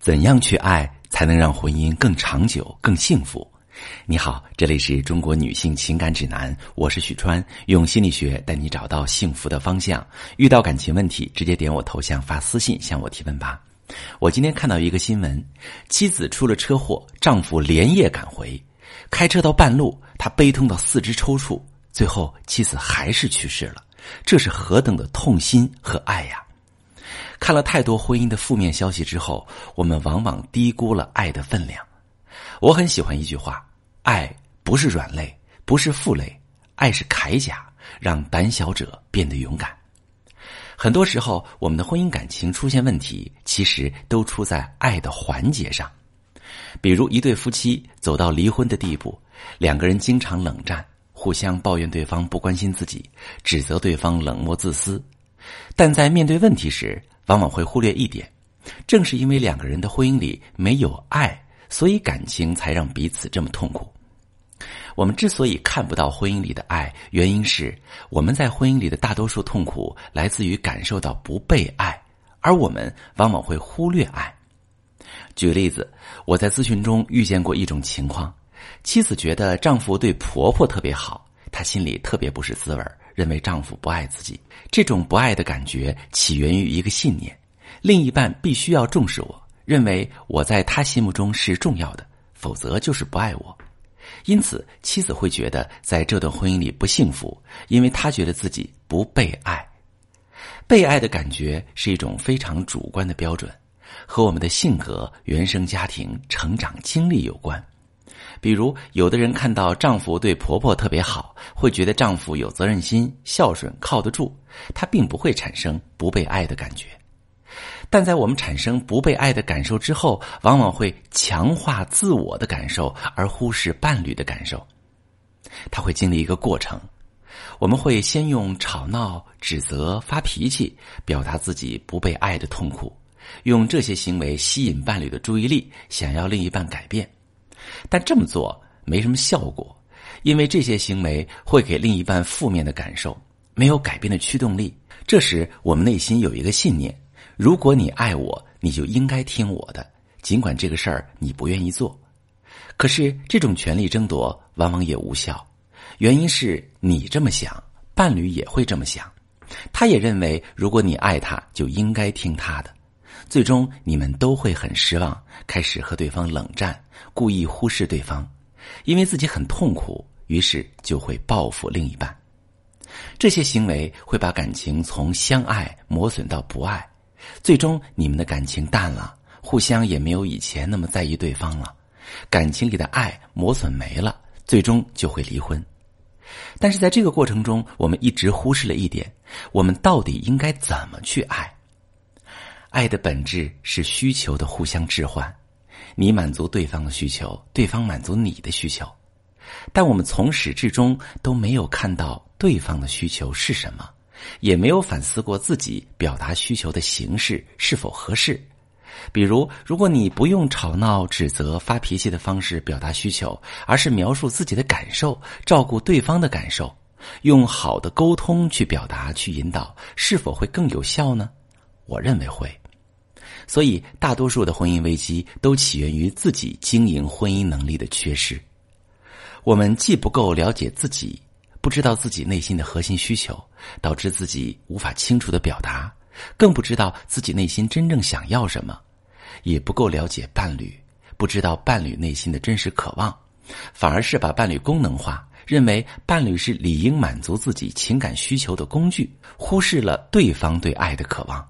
怎样去爱才能让婚姻更长久、更幸福？你好，这里是中国女性情感指南，我是许川，用心理学带你找到幸福的方向。遇到感情问题，直接点我头像发私信向我提问吧。我今天看到一个新闻，妻子出了车祸，丈夫连夜赶回，开车到半路，他悲痛到四肢抽搐，最后妻子还是去世了。这是何等的痛心和爱呀！看了太多婚姻的负面消息之后，我们往往低估了爱的分量。我很喜欢一句话：“爱不是软肋，不是负累，爱是铠甲，让胆小者变得勇敢。”很多时候，我们的婚姻感情出现问题，其实都出在爱的环节上。比如，一对夫妻走到离婚的地步，两个人经常冷战，互相抱怨对方不关心自己，指责对方冷漠自私，但在面对问题时，往往会忽略一点，正是因为两个人的婚姻里没有爱，所以感情才让彼此这么痛苦。我们之所以看不到婚姻里的爱，原因是我们在婚姻里的大多数痛苦来自于感受到不被爱，而我们往往会忽略爱。举个例子，我在咨询中遇见过一种情况：妻子觉得丈夫对婆婆特别好，她心里特别不是滋味儿。认为丈夫不爱自己，这种不爱的感觉起源于一个信念：另一半必须要重视我，认为我在他心目中是重要的，否则就是不爱我。因此，妻子会觉得在这段婚姻里不幸福，因为她觉得自己不被爱。被爱的感觉是一种非常主观的标准，和我们的性格、原生家庭、成长经历有关。比如，有的人看到丈夫对婆婆特别好，会觉得丈夫有责任心、孝顺、靠得住，她并不会产生不被爱的感觉。但在我们产生不被爱的感受之后，往往会强化自我的感受，而忽视伴侣的感受。他会经历一个过程，我们会先用吵闹、指责、发脾气表达自己不被爱的痛苦，用这些行为吸引伴侣的注意力，想要另一半改变。但这么做没什么效果，因为这些行为会给另一半负面的感受，没有改变的驱动力。这时，我们内心有一个信念：如果你爱我，你就应该听我的，尽管这个事儿你不愿意做。可是，这种权力争夺往往也无效，原因是你这么想，伴侣也会这么想，他也认为如果你爱他，就应该听他的。最终，你们都会很失望，开始和对方冷战，故意忽视对方，因为自己很痛苦，于是就会报复另一半。这些行为会把感情从相爱磨损到不爱，最终你们的感情淡了，互相也没有以前那么在意对方了，感情里的爱磨损没了，最终就会离婚。但是在这个过程中，我们一直忽视了一点：我们到底应该怎么去爱？爱的本质是需求的互相置换，你满足对方的需求，对方满足你的需求，但我们从始至终都没有看到对方的需求是什么，也没有反思过自己表达需求的形式是否合适。比如，如果你不用吵闹、指责、发脾气的方式表达需求，而是描述自己的感受，照顾对方的感受，用好的沟通去表达、去引导，是否会更有效呢？我认为会。所以，大多数的婚姻危机都起源于自己经营婚姻能力的缺失。我们既不够了解自己，不知道自己内心的核心需求，导致自己无法清楚的表达，更不知道自己内心真正想要什么；也不够了解伴侣，不知道伴侣内心的真实渴望，反而是把伴侣功能化，认为伴侣是理应满足自己情感需求的工具，忽视了对方对爱的渴望。